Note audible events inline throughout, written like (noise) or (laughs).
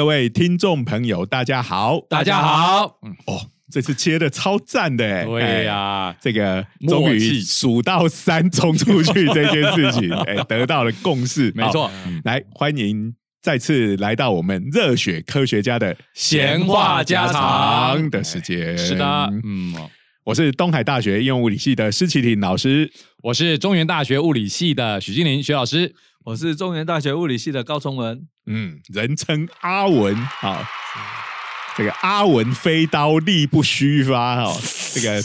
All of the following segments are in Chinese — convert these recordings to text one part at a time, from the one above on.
各位听众朋友，大家好，大家好。嗯。哦，这次切的超赞的哎，对呀，这个终于数到三冲出去这件事情，(laughs) 哎，得到了共识，没错。来，欢迎再次来到我们热血科学家的闲话家常的时间。是的，嗯，我是东海大学应用物理系的施启廷老师，我是中原大学物理系的许金玲许老师。我是中原大学物理系的高崇文，嗯，人称阿文啊，这个阿文飞刀力不虚发哈，这个。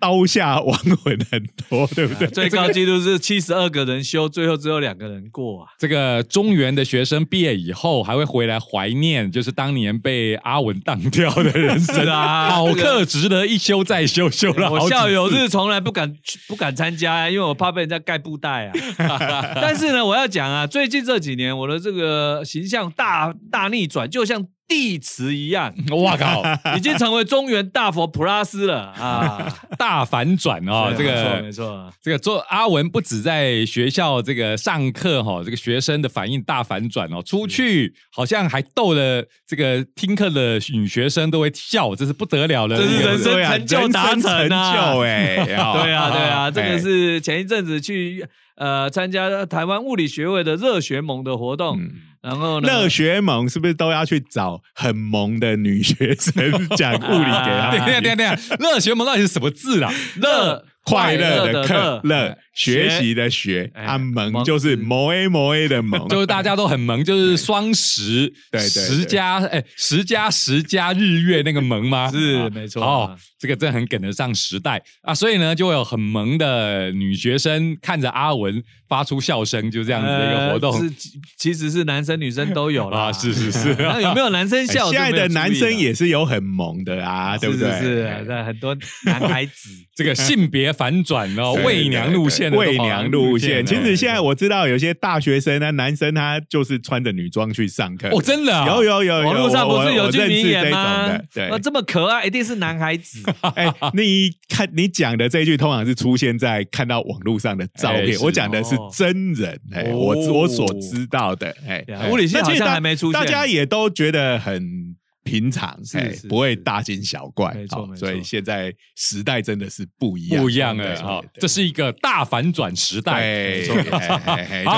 刀下亡魂很多，对不对？最高纪录是七十二个人修，最后只有两个人过啊。这个中原的学生毕业以后，还会回来怀念，就是当年被阿文当掉的人生 (laughs) 啊。好课值得一修再修，修了我校友日从来不敢不敢参加，因为我怕被人家盖布袋啊。(laughs) 但是呢，我要讲啊，最近这几年我的这个形象大大逆转，就像。地磁一样，(laughs) 哇靠，(laughs) 已经成为中原大佛普拉斯了。啊！(laughs) 大反转哦，这个没错，这个做阿文不止在学校这个上课哈，这个学生的反应大反转哦，出去好像还逗了这个听课的女学生都会笑，这是不得了了，这是人生成就达成啊！哎，对啊，对啊，这个是前一阵子去呃参加台湾物理学会的热学盟的活动。然后热学盟是不是都要去找很萌的女学生讲物理给他？(laughs) 对对对对，热学盟到底是什么字啊？热。快乐的课乐，学习的学，啊萌就是萌 A 萌 A 的萌，(laughs) 就是大家都很萌，就是双十，对对，十加哎十加十加日月那个萌吗？是没错。哦，这个真的很跟得上时代。啊，所以呢，就会有很萌的女学生看着阿文发出笑声，就这样子的一个活动。是其实是男生女生都有啦，是 (laughs) 是是，(laughs) 那有没有男生笑？现在的男生也是有很萌的啊，对不对？是很多男孩子，(laughs) 这个性别。反转哦，伪娘路线，伪娘路线。其实现在我知道有些大学生呢，男生他就是穿着女装去上课。哦，真的？有有有，网络上不是有句名言吗？对，这么可爱，一定是男孩子。哎，你看你讲的这句，通常是出现在看到网络上的照片。我讲的是 (laughs) 真人，哎，我我所知道的，哎，物理系好像还没出现，大家也都觉得很。平常哎，不会大惊小怪，没错，所以现在时代真的是不一样，不一样哎，哈，这是一个大反转时代，就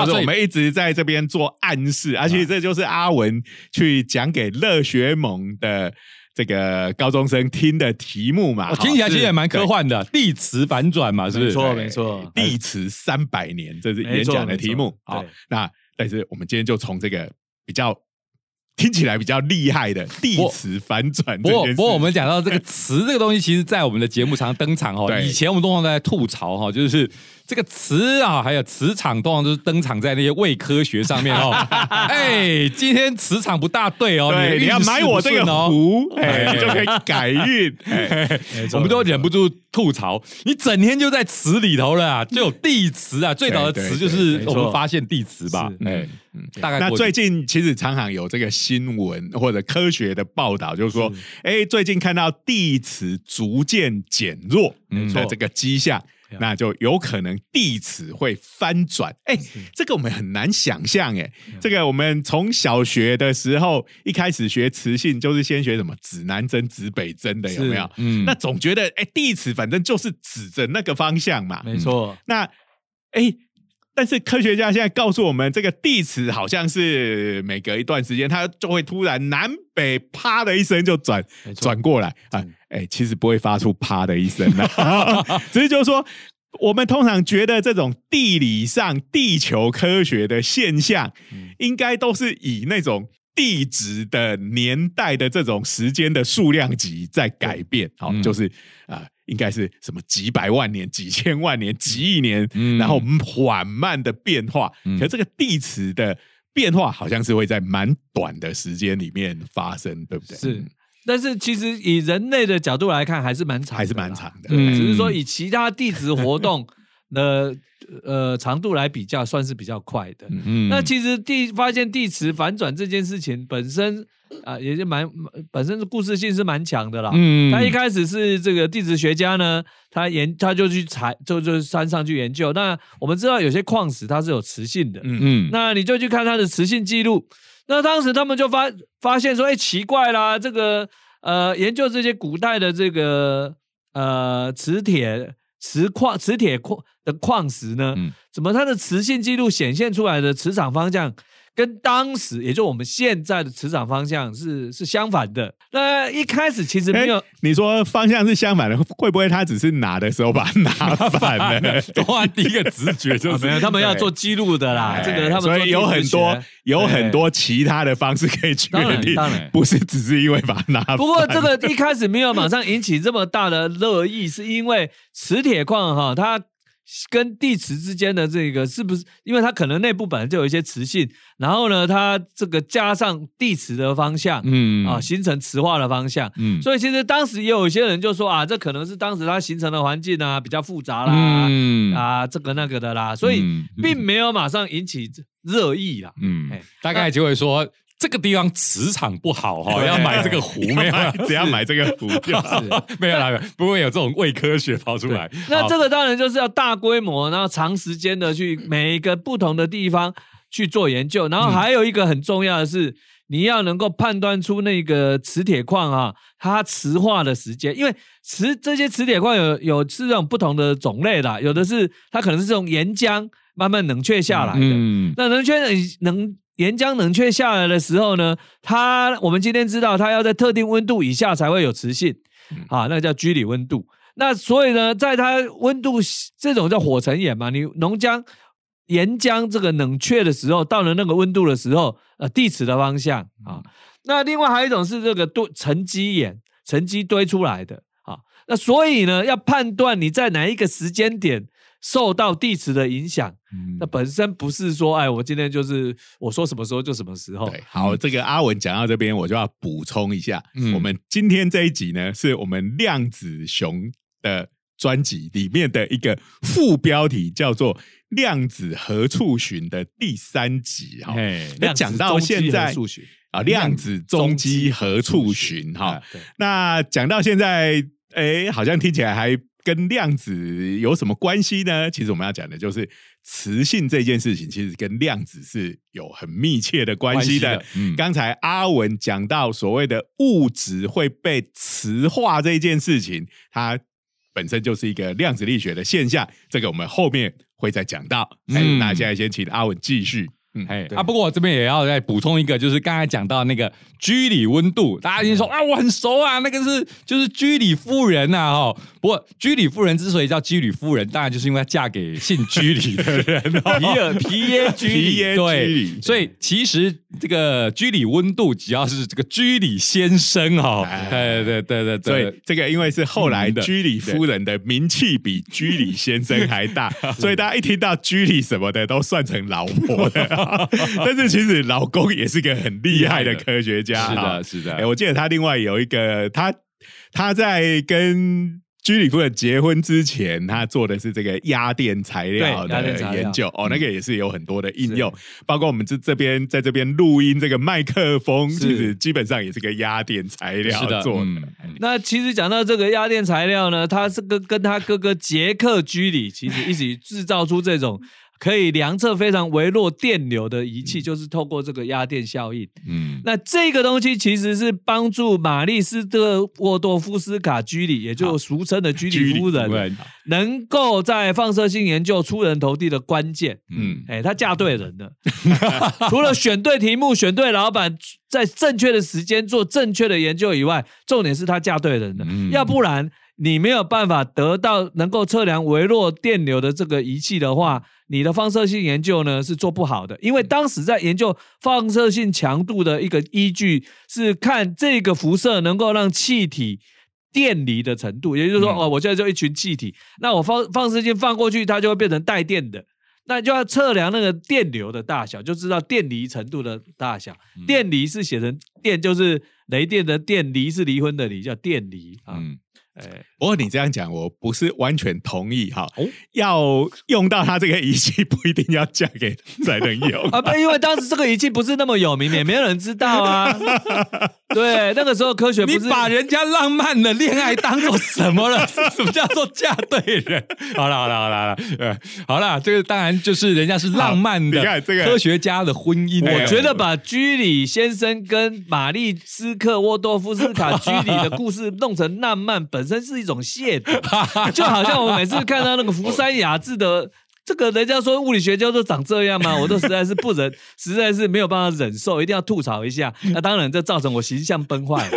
是我们一直在这边做暗示，而且这就是阿文去讲给乐学盟的这个高中生听的题目嘛，听起来其实也蛮科幻的，地磁反转嘛，是不是？没错，没错，地磁三百年，这是演讲的题目好，那但是我们今天就从这个比较。听起来比较厉害的地磁反转。不过，不过我们讲到这个磁这个东西，其实，在我们的节目常登场哦。以前我们通常都在吐槽哈，就是这个磁啊，还有磁场，通常都是登场在那些伪科学上面哦。(laughs) 哎，今天磁场不大对哦，你要买我这个壶，哎，(laughs) 就可以改运。(laughs) 我们都忍不住吐槽，你整天就在磁里头了啊，就有地磁啊。最早的磁就是我们发现地磁吧，哎。嗯，大概那最近其实常常有这个新闻或者科学的报道，就是说，哎，最近看到地磁逐渐减弱的这个迹象，那就有可能地磁会翻转。哎，这个我们很难想象，哎，这个我们从小学的时候一开始学磁性，就是先学什么指南针、指北针的，有没有？嗯，那总觉得，哎，地磁反正就是指着那个方向嘛，没错。那，哎。但是科学家现在告诉我们，这个地磁好像是每隔一段时间，它就会突然南北啪的一声就转转过来。啊！哎，其实不会发出啪的一声啊，(laughs) 只是就是说，我们通常觉得这种地理上地球科学的现象，应该都是以那种地质的年代的这种时间的数量级在改变，好，就是啊。应该是什么几百万年、几千万年、几亿年，然后缓慢的变化。可这个地磁的变化，好像是会在蛮短的时间里面发生，对不对？是，但是其实以人类的角度来看，还是蛮长，还是蛮长的。只是说以其他地质活动的呃长度来比较，算是比较快的。嗯，那其实地发现地磁反转这件事情本身。啊，也就蛮本身是故事性是蛮强的啦。嗯，他一开始是这个地质学家呢，他研他就去采，就就山上去研究。那我们知道有些矿石它是有磁性的，嗯嗯，那你就去看它的磁性记录。那当时他们就发发现说，哎，奇怪啦，这个呃，研究这些古代的这个呃磁铁、磁矿、磁铁矿的矿石呢，怎么它的磁性记录显现出来的磁场方向？跟当时，也就我们现在的磁场方向是是相反的。那一开始其实没有，你说方向是相反的，会不会他只是拿的时候把它拿反了？(laughs) 当然，第一个直觉就是 (laughs) 没有，他们要做记录的啦。这个他们所以有很多有很多其他的方式可以确定，不是只是因为把它拿。不过这个一开始没有马上引起这么大的热议，是因为磁铁矿哈它。跟地磁之间的这个是不是？因为它可能内部本来就有一些磁性，然后呢，它这个加上地磁的方向，嗯啊，形成磁化的方向，嗯，所以其实当时也有一些人就说啊，这可能是当时它形成的环境啊比较复杂啦，嗯啊，这个那个的啦，所以并没有马上引起热议啦，嗯，大概就会说。这个地方磁场不好哈，要买这个壶没有？(laughs) 只要买这个壶 (laughs) 就是没有啦，不会有这种伪科学跑出来。那这个当然就是要大规模，然后长时间的去每一个不同的地方去做研究。然后还有一个很重要的是，你要能够判断出那个磁铁矿啊，它磁化的时间，因为磁这些磁铁矿有有是这种不同的种类的，有的是它可能是这种岩浆慢慢冷却下来的，那冷却能。岩浆冷却下来的时候呢，它我们今天知道，它要在特定温度以下才会有磁性，啊，那叫居里温度。那所以呢，在它温度这种叫火成岩嘛，你浓浆、岩浆这个冷却的时候，到了那个温度的时候，呃，地磁的方向啊。那另外还有一种是这个堆沉积岩，沉积堆出来的啊。那所以呢，要判断你在哪一个时间点。受到地磁的影响，那本身不是说，哎，我今天就是我说什么时候就什么时候。对，好，这个阿文讲到这边，我就要补充一下，我们今天这一集呢，是我们量子熊的专辑里面的一个副标题，叫做《量子何处寻》的第三集哈。那讲到现在啊，量子中基何处寻哈？那讲到现在，哎，好像听起来还。跟量子有什么关系呢？其实我们要讲的就是磁性这件事情，其实跟量子是有很密切的关系的。刚才阿文讲到所谓的物质会被磁化这件事情，它本身就是一个量子力学的现象。这个我们后面会再讲到。那现在先请阿文继续。嗯，哎，啊，不过我这边也要再补充一个，就是刚才讲到那个居里温度，大家已经说啊，我很熟啊，那个是就是居里夫人呐，哈。不过居里夫人之所以叫居里夫人，当然就是因为她嫁给姓居里的人，(laughs) 皮尔皮耶居里，对，(laughs) 所以其实这个居里温度只要是这个居里先生哈，对对对对对，所以这个因为是后来居里夫人的名气比居里先生还大，(laughs) 所以大家一听到居里什么的都算成老婆的。(laughs) 但是其实老公也是个很厉害的科学家，(laughs) 是的，是的。哎，我记得他另外有一个，他他在跟居里夫人结婚之前，他做的是这个压电材料的研究。哦，那个也是有很多的应用，包括我们这这边在这边录音这个麦克风，其实基本上也是个压电材料做的。那其实讲到这个压电材料呢，他这个跟他哥哥杰克居里其实一起制造出这种。可以量测非常微弱电流的仪器，就是透过这个压电效应。嗯，那这个东西其实是帮助玛丽斯特沃多夫斯卡居里，也就俗称的居里夫人，能够在放射性研究出人头地的关键。嗯，哎，她嫁对人了。(laughs) 除了选对题目、选对老板，在正确的时间做正确的研究以外，重点是她嫁对人了。要不然你没有办法得到能够测量微弱电流的这个仪器的话。你的放射性研究呢是做不好的，因为当时在研究放射性强度的一个依据是看这个辐射能够让气体电离的程度，也就是说，哦，我现在就一群气体，那我放放射性放过去，它就会变成带电的，那就要测量那个电流的大小，就知道电离程度的大小。电离是写成电，就是雷电的电，离是离婚的离，叫电离啊。哎，不过你这样讲，我不是完全同意哈。要用到他这个仪器，不一定要嫁给才能用啊。不，因为当时这个仪器不是那么有名，也没有人知道啊。(laughs) 对，那个时候科学，你把人家浪漫的恋爱当做什么了？(laughs) 什么叫做嫁对人？好了，好了，好了，好了，呃，好了，这个当然就是人家是浪漫的，你看这个科学家的婚姻。我觉得把居里先生跟玛丽斯克沃多夫斯卡居里的故事弄成浪漫本。本身是一种亵渎，(laughs) 就好像我每次看到那个福山雅治的这个，人家说物理学家都长这样吗？我都实在是不忍，(laughs) 实在是没有办法忍受，一定要吐槽一下。(laughs) 那当然，这造成我形象崩坏，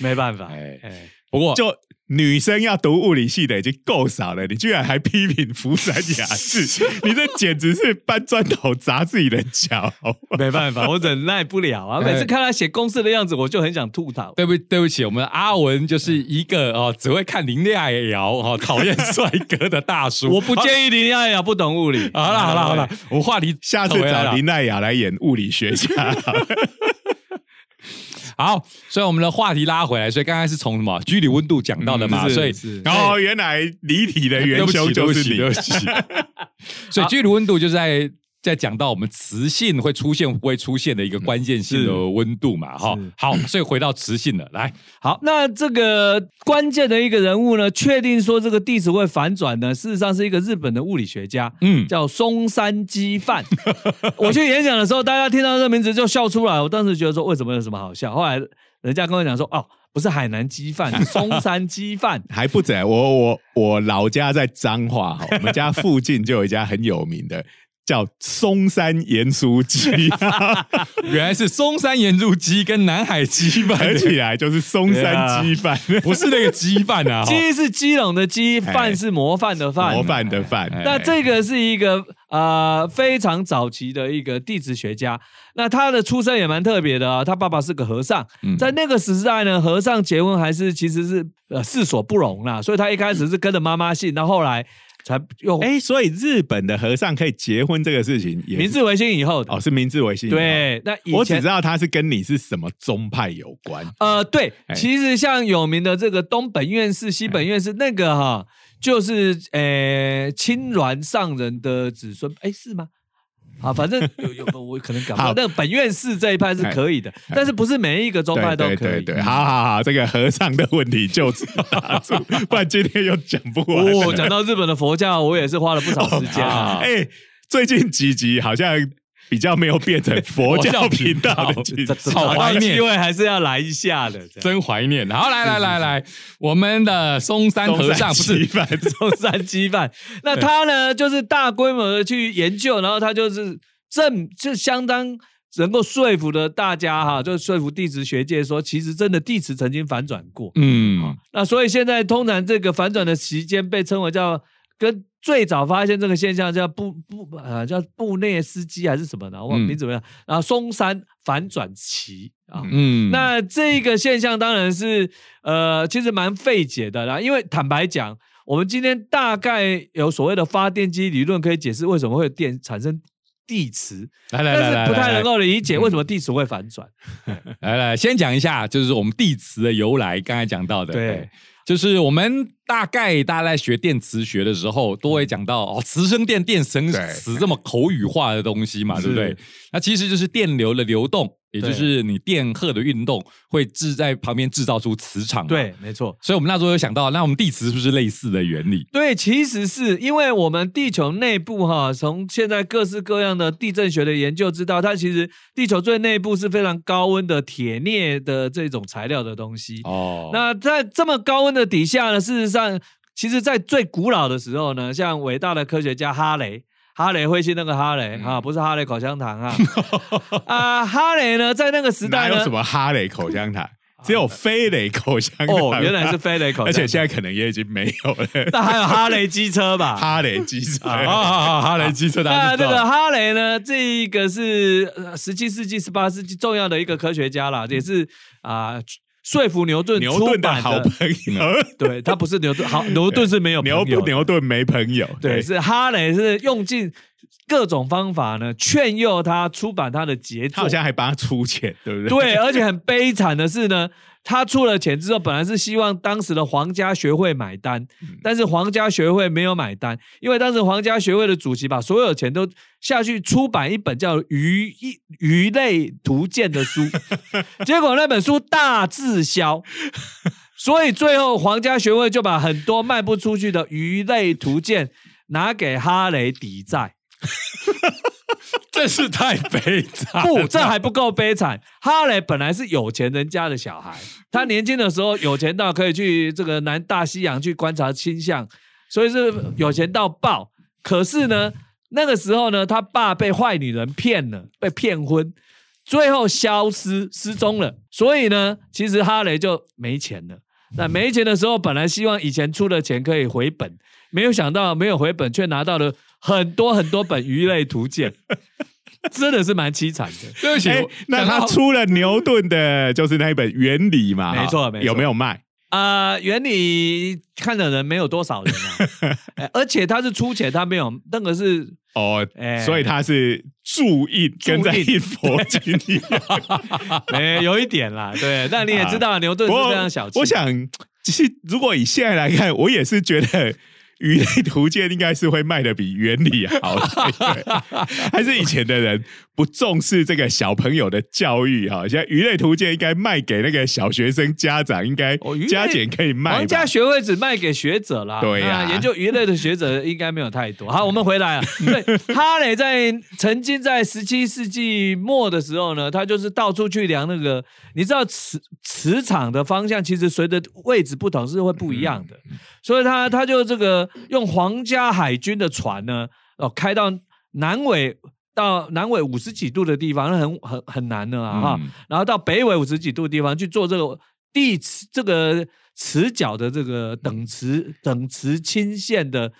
没办法。哎哎，不过就。女生要读物理系的已经够少了，你居然还批评福山雅治，(laughs) 你这简直是搬砖头砸自己的脚。没办法，我忍耐不了啊！每次看他写公式的样子，我就很想吐槽。对不对不起，我们阿文就是一个哦，只会看林亚瑶哦，讨厌帅哥的大叔。(laughs) 我不建议林亚瑶不懂物理。好了好了好了，我话题下次找林奈雅来演物理学家。(laughs) (laughs) 好，所以我们的话题拉回来，所以刚才是从什么居里温度讲到的嘛？所以哦，原来离体的元凶就是你。(laughs) (laughs) 所以居里温度就在。在讲到我们磁性会出现不会出现的一个关键性的温度嘛，哈，好，所以回到磁性了，来，好，那这个关键的一个人物呢，确定说这个地址会反转呢，事实上是一个日本的物理学家，嗯，叫松山基范。(laughs) 我去演讲的时候，大家听到这个名字就笑出来，我当时觉得说为什么有什么好笑？后来人家跟我讲说，哦，不是海南鸡饭，(laughs) 松山鸡饭还不止，我我我老家在彰化，我们家附近就有一家很有名的。叫松山盐酥鸡，(laughs) 原来是松山盐酥鸡跟南海鸡饭。合起来就是松山鸡饭，不是那个鸡饭啊，(laughs) 鸡是基隆的鸡，饭是模范的饭，模范的饭。那这个是一个呃非常早期的一个地质学家，那他的出生也蛮特别的啊，他爸爸是个和尚，在那个时代呢，和尚结婚还是其实是呃世所不容啦，所以他一开始是跟着妈妈姓，到后来。才用哎，所以日本的和尚可以结婚这个事情，明治维新以后哦，是明治维新。对，那我只知道他是跟你是什么宗派有关。呃，对，其实像有名的这个东本院士、西本院士，那个哈，就是呃青鸾上人的子孙，哎，是吗？啊，反正有有我可能搞不好，但本院士这一派是可以的，但是不是每一个宗派都可以。对，好好好，这个和尚的问题就此打住，不然今天又讲不完。哦，讲到日本的佛教，我也是花了不少时间啊。(laughs) 哎，最近几集好像。比较没有变成佛教频道的，(laughs) 好怀念，因为还是要来一下的，真怀念。好，来来来来，我们的嵩山和尚不是嵩山鸡饭，那他呢就是大规模的去研究，然后他就是正就相当能够说服的大家哈，就说服地质学界说，其实真的地磁曾经反转过。嗯，那所以现在通常这个反转的时间被称为叫跟。最早发现这个现象叫布布呃叫布内斯基还是什么的，我忘名怎么样？然后松山反转期啊，嗯，那这个现象当然是呃其实蛮费解的啦，因为坦白讲，我们今天大概有所谓的发电机理论可以解释为什么会电产生地磁，但是不太能够理解为什么地磁会反转。(laughs) 来来，先讲一下就是我们地磁的由来，刚才讲到的，对。就是我们大概大家在学电磁学的时候，都会讲到哦，磁生电、电生磁这么口语化的东西嘛，对不对？那其实就是电流的流动。也就是你电荷的运动会制在旁边制造出磁场，对，没错。所以我们那时候有想到，那我们地磁是不是类似的原理？对，其实是因为我们地球内部哈，从现在各式各样的地震学的研究知道，它其实地球最内部是非常高温的铁镍的这种材料的东西。哦，那在这么高温的底下呢，事实上，其实在最古老的时候呢，像伟大的科学家哈雷。哈雷彗星那个哈雷啊，不是哈雷口香糖啊 (laughs) 啊！哈雷呢，在那个时代呢，有什么哈雷口香糖？(laughs) 只有飞雷口香糖。哦，原来是飞雷口香，而且现在可能也已经没有了。(laughs) 那还有哈雷机车吧？哈雷机车啊，哈雷机车。那这个哈雷呢？这一个是十七世纪、十八世纪重要的一个科学家了，也是啊。说服牛顿，牛顿的好朋友，(laughs) 对他不是牛顿，好 (laughs) 牛顿是没有牛牛顿没朋友，对，是哈雷是用尽各种方法呢劝诱他出版他的杰作，他好像还帮他出钱，对不对？对，而且很悲惨的是呢，他出了钱之后，本来是希望当时的皇家学会买单，但是皇家学会没有买单，因为当时皇家学会的主席把所有钱都下去出版一本叫《鱼鱼类图鉴》的书，(laughs) 结果那本书大滞销，所以最后皇家学会就把很多卖不出去的鱼类图鉴拿给哈雷抵债。真是太悲惨！不，这还不够悲惨。哈雷本来是有钱人家的小孩，他年轻的时候有钱到可以去这个南大西洋去观察倾向，所以是有钱到爆。可是呢，那个时候呢，他爸被坏女人骗了，被骗婚，最后消失失踪了。所以呢，其实哈雷就没钱了。那没钱的时候，本来希望以前出的钱可以回本，没有想到没有回本，却拿到了。很多很多本鱼类图鉴，(laughs) 真的是蛮凄惨的。对不起，那他出了牛顿的，就是那一本原理嘛？没错，没错。有没有卖？啊，原理看的人没有多少人啊。(laughs) 而且他是出钱，他没有那个是哦，所以他是注印跟在印佛经里，(laughs) 哎，有一点啦。对，但你也知道牛顿是非常小气。我想，其实如果以现在来看，我也是觉得。鱼类图鉴应该是会卖的比原理好，还是以前的人不重视这个小朋友的教育哈？现在鱼类图鉴应该卖给那个小学生家长，应该加减可以卖。皇家学会只卖给学者啦，对呀，研究鱼类的学者应该没有太多。好，我们回来了。(laughs) 对，哈雷在曾经在十七世纪末的时候呢，他就是到处去量那个，你知道磁磁场的方向其实随着位置不同是会不一样的，所以他他就这个。用皇家海军的船呢，哦，开到南纬到南纬五十几度的地方，那很很很难的啊哈。然后到北纬五十几度的地方去做这个地磁这个磁角的这个等磁等磁倾线的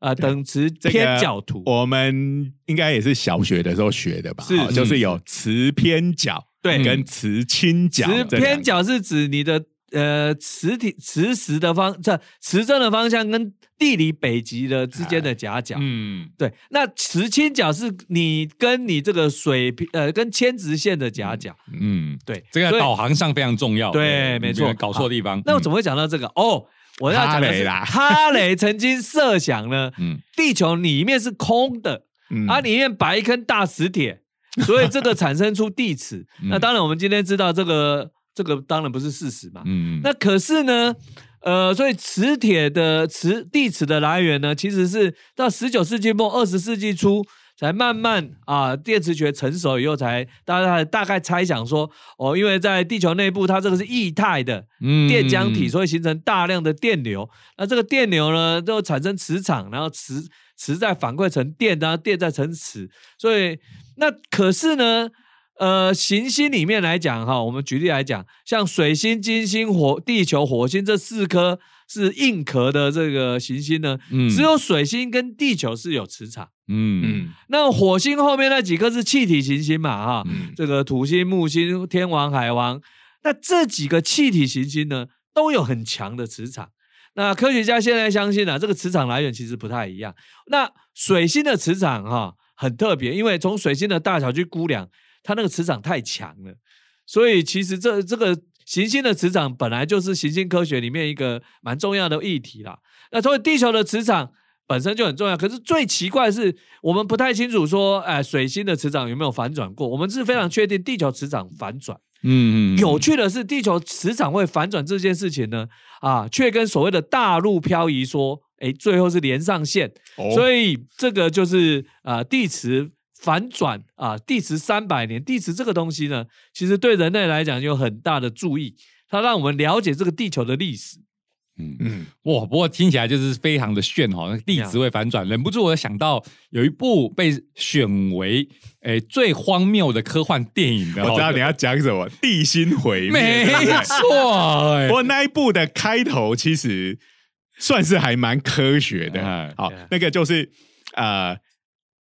啊等磁偏角图。我们应该也是小学的时候学的吧？是，就是有磁偏角对，跟磁倾角。磁偏角是指你的。呃，磁体磁石的方，这磁针的方向跟地理北极的之间的夹角，嗯，对。那磁倾角是你跟你这个水平，呃，跟铅直线的夹角，嗯，对。这个导航上非常重要，对，没错。搞错地方。那我怎么会讲到这个？哦，我要讲的是哈雷曾经设想呢，嗯，地球里面是空的，啊，里面摆一颗大磁铁，所以这个产生出地磁。那当然，我们今天知道这个。这个当然不是事实嘛，嗯，那可是呢，呃，所以磁铁的磁地磁的来源呢，其实是到十九世纪末二十世纪初才慢慢啊，电磁学成熟以后才大家大概猜想说，哦，因为在地球内部它这个是液态的电浆体，所以形成大量的电流，那这个电流呢就产生磁场，然后磁磁再反馈成电，然后电再成磁，所以那可是呢。呃，行星里面来讲哈，我们举例来讲，像水星、金星、火、地球、火星这四颗是硬壳的这个行星呢，只有水星跟地球是有磁场。嗯嗯，那火星后面那几颗是气体行星嘛哈，这个土星、木星、天王、海王，那这几个气体行星呢都有很强的磁场。那科学家现在相信啊，这个磁场来源其实不太一样。那水星的磁场哈很特别，因为从水星的大小去估量。它那个磁场太强了，所以其实这这个行星的磁场本来就是行星科学里面一个蛮重要的议题啦。那所以地球的磁场本身就很重要，可是最奇怪的是，我们不太清楚说，哎，水星的磁场有没有反转过？我们是非常确定地球磁场反转。嗯嗯。有趣的是，地球磁场会反转这件事情呢，啊，却跟所谓的大陆漂移说，哎，最后是连上线。所以这个就是啊，地磁。反转啊，地磁三百年，地磁这个东西呢，其实对人类来讲有很大的注意，它让我们了解这个地球的历史。嗯嗯，哇，不过听起来就是非常的炫哈，地磁会反转，忍不住我想到有一部被选为诶最荒谬的科幻电影的，我知道你要讲什么，地心毁灭，没错。(laughs) 不过那一部的开头其实算是还蛮科学的，好，那个就是呃。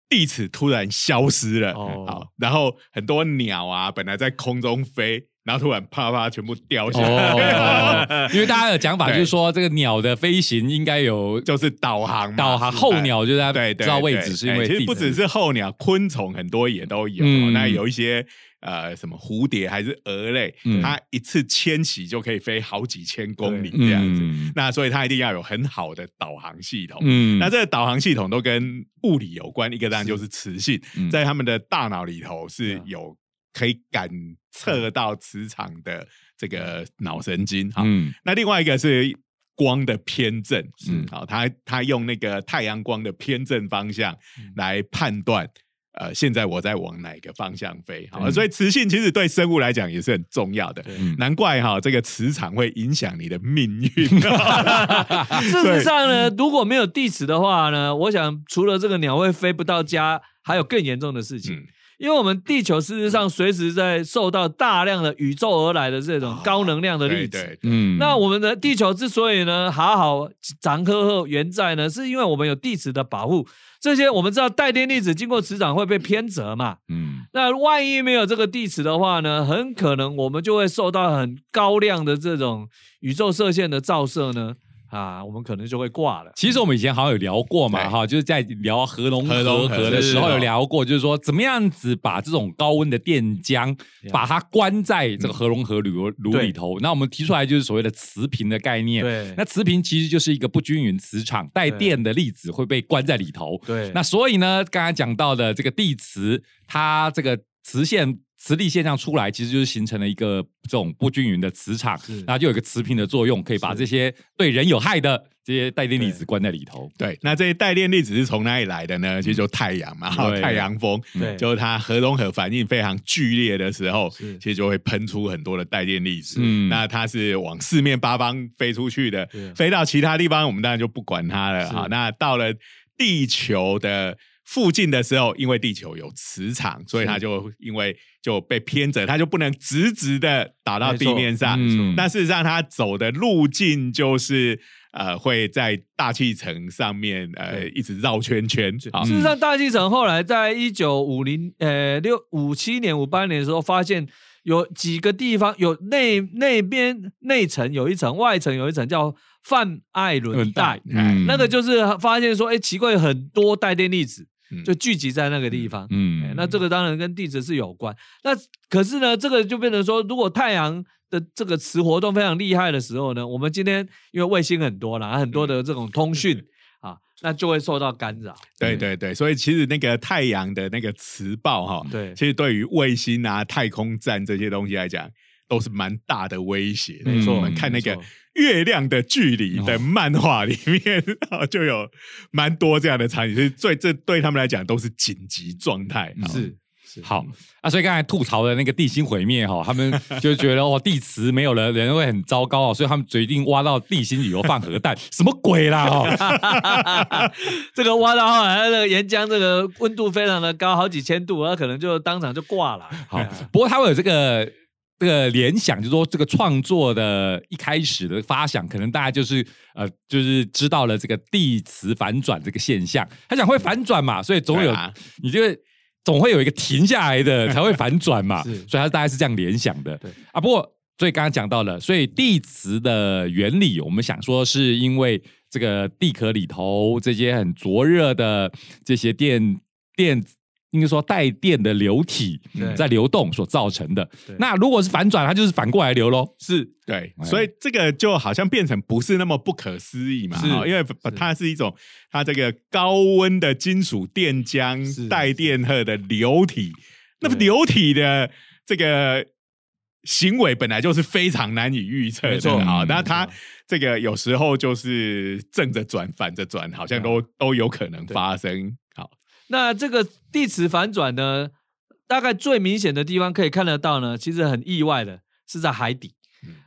地磁突然消失了，好，然后很多鸟啊，本来在空中飞，然后突然啪啪全部掉下来。(laughs) 因为大家的讲法就是说，这个鸟的飞行应该有就是导航，导航候鸟就在对知道位置，是因为其实不只是候鸟，昆虫很多也都有。那有一些呃什么蝴蝶还是蛾类，它一次迁徙就可以飞好几千公里这样子。那所以它一定要有很好的导航系统。嗯，那这个导航系统都跟物理有关，一个当然就是磁性，在他们的大脑里头是有可以感测到磁场的这个脑神经。好，那另外一个是。光的偏振，嗯，好，他他用那个太阳光的偏振方向来判断，呃，现在我在往哪个方向飞，好，所以磁性其实对生物来讲也是很重要的，难怪哈，这个磁场会影响你的命运。(laughs) (laughs) 事实上呢，如果没有地磁的话呢，我想除了这个鸟会飞不到家，还有更严重的事情。因为我们地球事实上随时在受到大量的宇宙而来的这种高能量的粒子，嗯，那我们的地球之所以呢好好长呵呵原在呢，是因为我们有地磁的保护。这些我们知道带电粒子经过磁场会被偏折嘛，嗯，那万一没有这个地磁的话呢，很可能我们就会受到很高量的这种宇宙射线的照射呢。啊，我们可能就会挂了。其实我们以前好像有聊过嘛，哈，就是在聊核融合核的时候有聊过，就是说怎么样子把这种高温的电浆把它关在这个核融合炉炉里头。那我们提出来就是所谓的磁频的概念。对，那磁频其实就是一个不均匀磁场，带电的粒子会被关在里头。对，那所以呢，刚才讲到的这个地磁，它这个磁线。磁力现象出来，其实就是形成了一个这种不均匀的磁场，那就有一个磁频的作用，可以把这些对人有害的这些带电粒子关在里头。对，那这些带电粒子是从哪里来的呢？其实就太阳嘛，太阳风，就是它核融合反应非常剧烈的时候，其实就会喷出很多的带电粒子。嗯，那它是往四面八方飞出去的，飞到其他地方，我们当然就不管它了好。那到了地球的。附近的时候，因为地球有磁场，所以它就因为就被偏折，它就不能直直的打到地面上。但事实上，它走的路径就是呃会在大气层上面呃一直绕圈圈。事实上，大气层后来在一九五零呃六五七年五八年的时候，发现有几个地方有内那边内层有一层，外层有一层叫泛艾伦带，嗯那个就是发现说，哎，奇怪，很多带电粒子。就聚集在那个地方，嗯，那这个当然跟地质是有关。那可是呢，这个就变成说，如果太阳的这个磁活动非常厉害的时候呢，我们今天因为卫星很多啦，很多的这种通讯啊，那就会受到干扰。对对对，所以其实那个太阳的那个磁暴哈，对，其实对于卫星啊、太空站这些东西来讲。都是蛮大的威胁。没错，我们看那个月亮的距离的漫画里面，(laughs) 就有蛮多这样的场景。是最这对他们来讲都是紧急状态。是是好啊，所以刚才吐槽的那个地心毁灭哈，他们就觉得哦，地磁没有了，人会很糟糕啊，所以他们决定挖到地心里头放核弹，(laughs) 什么鬼啦？哈，(laughs) 这个挖到后来，那个岩浆这个温度非常的高，好几千度，那可能就当场就挂了。好，不过他会有这个。这个联想，就是说这个创作的一开始的发想，可能大家就是呃，就是知道了这个地磁反转这个现象。他想会反转嘛，所以总有你就总会有一个停下来的才会反转嘛，(laughs) 所以他大概是这样联想的。对啊，不过所以刚刚讲到了，所以地磁的原理，我们想说是因为这个地壳里头这些很灼热的这些电电。应该说带电的流体在流动所造成的。那如果是反转，它就是反过来流喽。是对，所以这个就好像变成不是那么不可思议嘛。是，因为它是一种它这个高温的金属电浆带电荷的流体。那么流体的这个行为本来就是非常难以预测的啊。那它这个有时候就是正着转、反着转，好像都都有可能发生。那这个地磁反转呢，大概最明显的地方可以看得到呢，其实很意外的是在海底。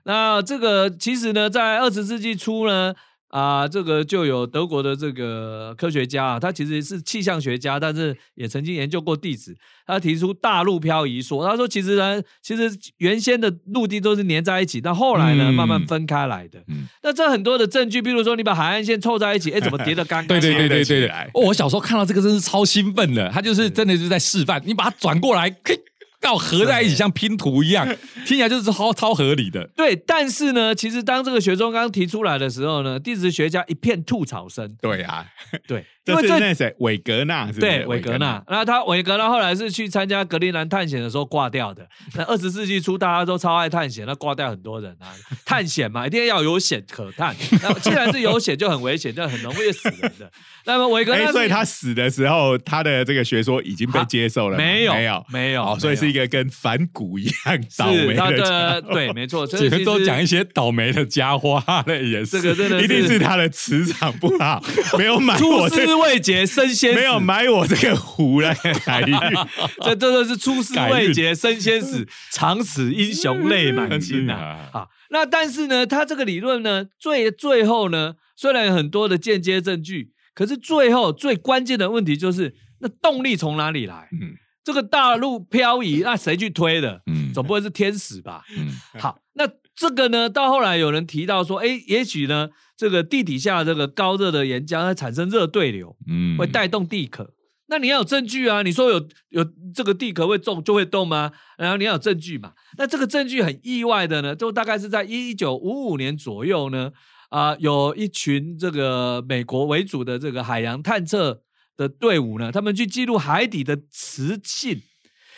那这个其实呢，在二十世纪初呢。啊，这个就有德国的这个科学家啊，他其实是气象学家，但是也曾经研究过地质。他提出大陆漂移说，他说其实呢，其实原先的陆地都是粘在一起，但后来呢，慢慢分开来的。嗯那这很多的证据，比如说你把海岸线凑在一起，哎，怎么叠得刚刚？对对对对对。哦，我小时候看到这个真是超兴奋的，他就是真的是在示范，你把它转过来，可以刚好合在一起，像拼图一样，听起来就是超超合理的。对，但是呢，其实当这个学中刚提出来的时候呢，地质学家一片吐槽声。对啊，对，这是那谁韦格纳是？对，韦格纳。那他韦格纳后来是去参加格陵兰探险的时候挂掉的。(laughs) 那二十世纪初大家都超爱探险，那挂掉很多人啊。(laughs) 探险嘛，一定要有险可探。(laughs) 那既然是有险，就很危险，就很容易死人的。那么韦格纳，所以他死的时候，他的这个学说已经被接受了？没有，没有，没有。所以是。一个跟反骨一样倒霉的，对，没错，只能都讲一些倒霉的家话了，也是，这个真的一定是他的磁场不好，没有买我这未捷身先，没有买我这个壶来改运，(laughs) 这真的是出师未捷身先死，长使英雄泪满襟呐。好，那但是呢，他这个理论呢，最最后呢，虽然有很多的间接证据，可是最后最关键的问题就是，那动力从哪里来？嗯。这个大陆漂移，那谁去推的？嗯，总不会是天使吧？嗯，好，那这个呢？到后来有人提到说，哎，也许呢，这个地底下这个高热的岩浆它产生热对流，嗯，会带动地壳。那你要有证据啊！你说有有这个地壳会动就会动吗？然后你要有证据嘛？那这个证据很意外的呢，就大概是在一九五五年左右呢，啊，有一群这个美国为主的这个海洋探测。的队伍呢？他们去记录海底的磁性，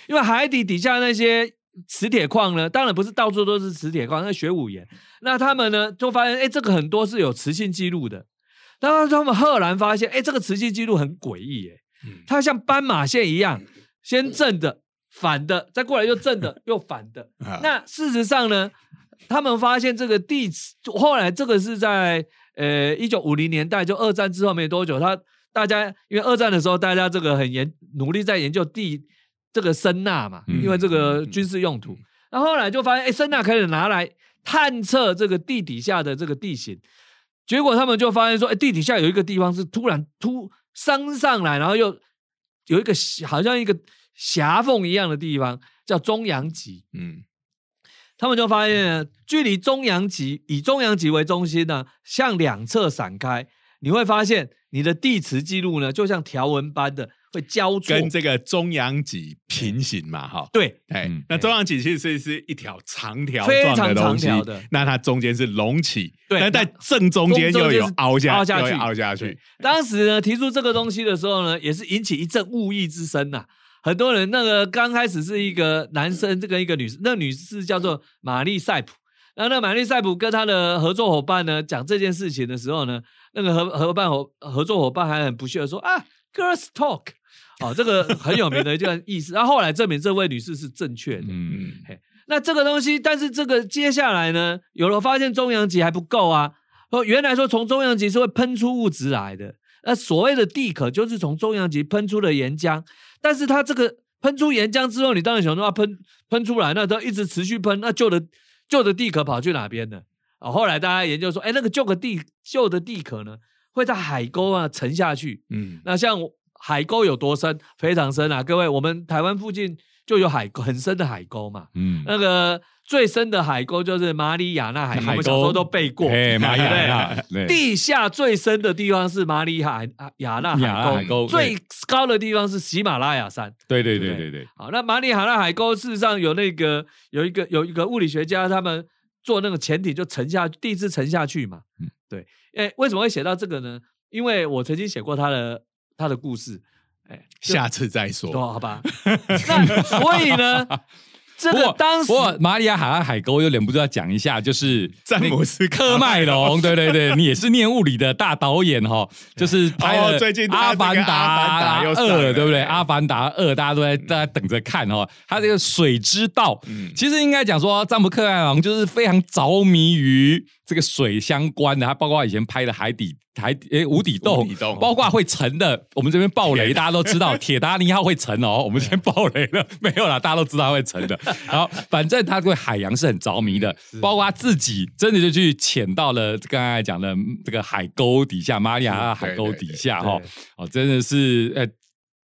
因为海底底下那些磁铁矿呢，当然不是到处都是磁铁矿，那学武岩。那他们呢，就发现，哎，这个很多是有磁性记录的。然后他们赫然发现，哎，这个磁性记录很诡异，哎，它像斑马线一样，先正的，反的，再过来又正的，又反的。(laughs) 那事实上呢，他们发现这个地磁，后来这个是在呃一九五零年代，就二战之后没多久，他。大家因为二战的时候，大家这个很研努力在研究地这个声呐嘛，因为这个军事用途。那后来就发现，哎，声呐开始拿来探测这个地底下的这个地形。结果他们就发现说，哎，地底下有一个地方是突然突升上来，然后又有一个好像一个狭缝一样的地方，叫中央极。嗯，他们就发现，距离中央极以中央极为中心呢，向两侧散开，你会发现。你的地磁记录呢，就像条纹般的会交错，跟这个中央脊平行嘛，哈。对，哎，那中央脊其实是一条长条非常长条的，那它中间是隆起，但在正中间又有凹下凹下去，凹下去。当时呢，提出这个东西的时候呢，也是引起一阵物议之声呐。很多人那个刚开始是一个男生，这个一个女士，那女士叫做玛丽塞普。然后那玛丽塞普跟他的合作伙伴呢讲这件事情的时候呢。那个合合伴伙合作伙伴还很不屑的说啊，girls talk，哦，这个很有名的一段意思。然后后来证明这位女士是正确的。嗯嗯。嘿，那这个东西，但是这个接下来呢，有了发现中阳极还不够啊。哦原来说从中阳极是会喷出物质来的，那所谓的地壳就是从中阳极喷出的岩浆。但是它这个喷出岩浆之后，你当然想说喷喷出来，那都一直持续喷，那旧的旧的地壳跑去哪边呢？哦，后来大家研究说，哎，那个旧的地旧的地壳呢，会在海沟啊沉下去。嗯，那像海沟有多深？非常深啊！各位，我们台湾附近就有海沟很深的海沟嘛。嗯，那个最深的海沟就是马里亚纳海沟，我们小时候都背过。哎，(laughs) 马里亚纳。地下最深的地方是马里海亚纳海沟，最高的地方是喜马拉雅山。对对对对对。好，那马里亚纳海沟事实上有那个有一个有一个物理学家他们。做那个潜艇就沉下，第一次沉下去嘛。嗯，对。哎，为什么会写到这个呢？因为我曾经写过他的他的故事。哎，下次再说。好吧。(laughs) 那所以呢？这个当时，不过马里亚海岸海沟又忍不住要讲一下，就是 (laughs) 詹姆斯科麦隆，对对对，你也是念物理的大导演哈，就是拍了最近《阿凡达二》，对不对？《阿凡达二》大家都在在等着看哦。他这个水之道，其实应该讲说，詹姆克麦隆就是非常着迷于这个水相关的，它包括以前拍的海底。海底诶，无底洞，包括会沉的。我们这边爆雷，大家都知道 (laughs) 铁达尼号会沉哦。我们先爆雷了，(laughs) 没有啦，大家都知道会沉的。好，反正他对海洋是很着迷的，包括他自己真的就去潜到了刚才讲的这个海沟底下，马里亚海沟底下哈。哦，真的是呃，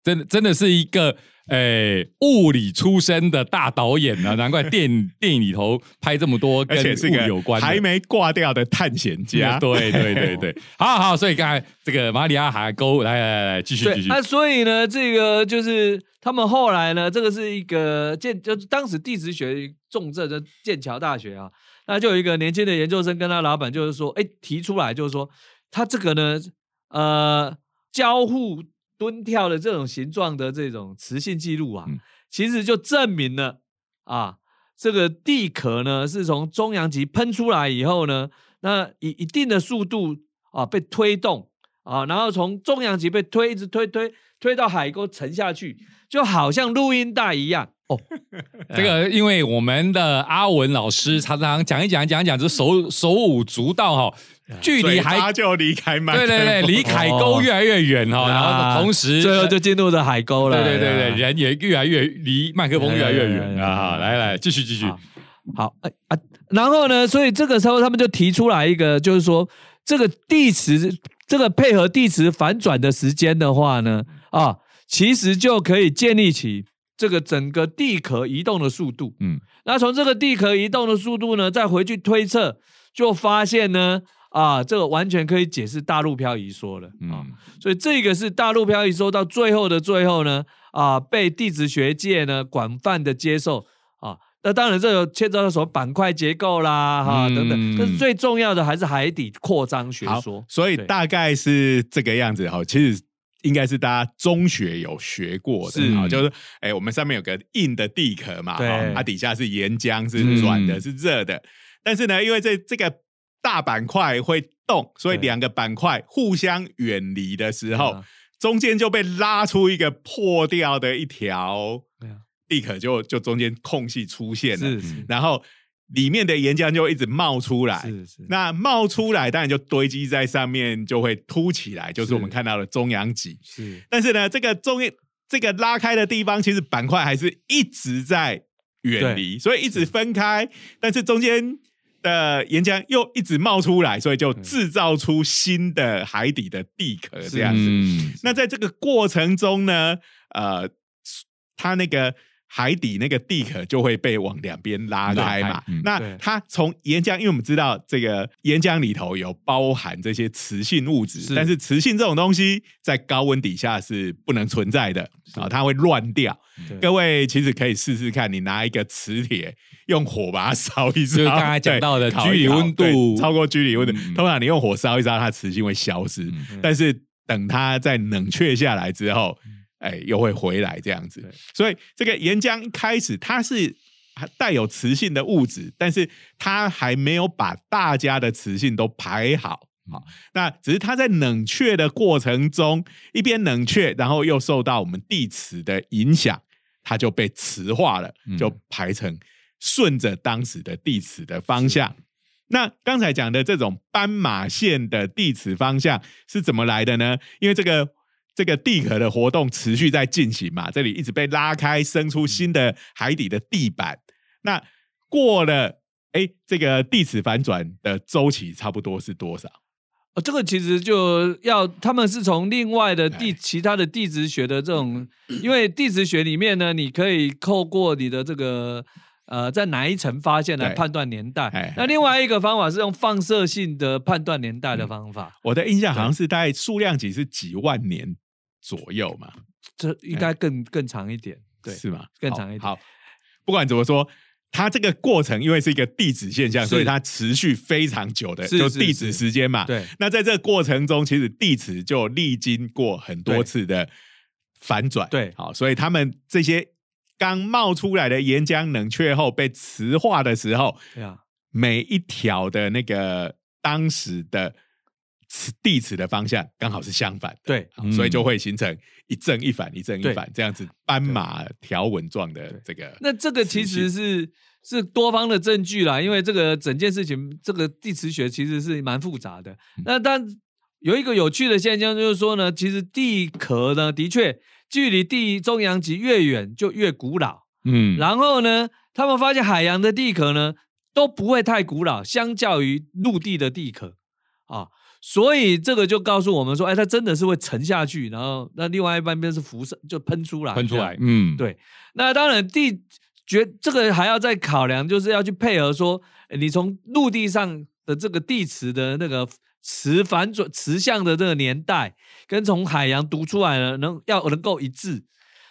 真的真的是一个哎，物理出身的大导演呢，难怪电电影里头拍这么多跟物有关、还没挂掉的探险家。对对对对，好好，所以刚才这个马里亚海沟，来来来，继续继续。那所以呢，这个就是他们后来呢，这个是一个剑，就是当时地质学重镇的剑桥大学啊，那就有一个年轻的研究生跟他老板就是说，哎，提出来就是说，他这个呢，呃，交互。蹲跳的这种形状的这种磁性记录啊，其实就证明了啊，这个地壳呢是从中阳极喷出来以后呢，那以一定的速度啊被推动啊，然后从中阳极被推一直推推推到海沟沉下去，就好像录音带一样。哦，这个因为我们的阿文老师常常讲一讲讲一讲，就手手舞足蹈哈，距离还就离开麦对对对，离海沟越来越远哈，然后同时最后就进入了海沟了，对对对对，人也越来越离麦克风越来越远啊！来来，继续继续，好哎啊，然后呢，所以这个时候他们就提出来一个，就是说这个地磁这个配合地磁反转的时间的话呢，啊，其实就可以建立起。这个整个地壳移动的速度，嗯，那从这个地壳移动的速度呢，再回去推测，就发现呢，啊，这个完全可以解释大陆漂移说的，啊，所以这个是大陆漂移说到最后的最后呢，啊，被地质学界呢广泛的接受，啊，那当然这个牵扯到什么板块结构啦，哈，等等，但是最重要的还是海底扩张学说，所以大概是这个样子，哈，其实。应该是大家中学有学过的啊，就是哎，我们上面有个硬的地壳嘛，它底下是岩浆，是软的，是热的。但是呢，因为这这个大板块会动，所以两个板块互相远离的时候，中间就被拉出一个破掉的一条立刻，就就中间空隙出现了，然后。里面的岩浆就一直冒出来，是是。那冒出来当然就堆积在上面，就会凸起来，就是我们看到的中央脊。是。但是呢，这个中这个拉开的地方，其实板块还是一直在远离，所以一直分开。但是中间的岩浆又一直冒出来，所以就制造出新的海底的地壳这样子。那在这个过程中呢，呃，它那个。海底那个地壳就会被往两边拉开嘛？那它从岩浆，因为我们知道这个岩浆里头有包含这些磁性物质，但是磁性这种东西在高温底下是不能存在的啊，它会乱掉。各位其实可以试试看，你拿一个磁铁用火把它烧一烧，就是刚才 (laughs) 讲到的居里温度。超过居里温度，通常你用火烧一烧，它磁性会消失，但是等它在冷却下来之后。哎，又会回来这样子，所以这个岩浆一开始它是带有磁性的物质，但是它还没有把大家的磁性都排好，好，那只是它在冷却的过程中，一边冷却，然后又受到我们地磁的影响，它就被磁化了，就排成顺着当时的地磁的方向。那刚才讲的这种斑马线的地磁方向是怎么来的呢？因为这个。这个地壳的活动持续在进行嘛，这里一直被拉开，生出新的海底的地板。那过了，哎，这个地磁反转的周期差不多是多少？哦，这个其实就要他们是从另外的地其他的地质学的这种，因为地质学里面呢，你可以透过你的这个呃，在哪一层发现来判断年代。那另外一个方法是用放射性的判断年代的方法。我的印象好像是大概数量级是几万年。左右嘛，这应该更更长一点，对，是吗？更长一点。好，不管怎么说，它这个过程因为是一个地质现象，所以它持续非常久的，就地质时间嘛。对。那在这个过程中，其实地质就历经过很多次的反转。对。好，所以他们这些刚冒出来的岩浆冷却后被磁化的时候，对啊，每一条的那个当时的。地磁的方向刚好是相反，对，所以就会形成一正一反，一正一反这样子斑马条纹状的这个。那这个其实是是多方的证据啦，因为这个整件事情，这个地磁学其实是蛮复杂的。那但有一个有趣的现象就是说呢，其实地壳呢的确距离地中央极越远就越古老，嗯，然后呢，他们发现海洋的地壳呢都不会太古老，相较于陆地的地壳啊。所以这个就告诉我们说，哎，它真的是会沉下去，然后那另外一半边是辐射就喷出来，喷出来，嗯，对。那当然地觉这个还要再考量，就是要去配合说，你从陆地上的这个地磁的那个磁反转磁向的这个年代，跟从海洋读出来的能要能够一致。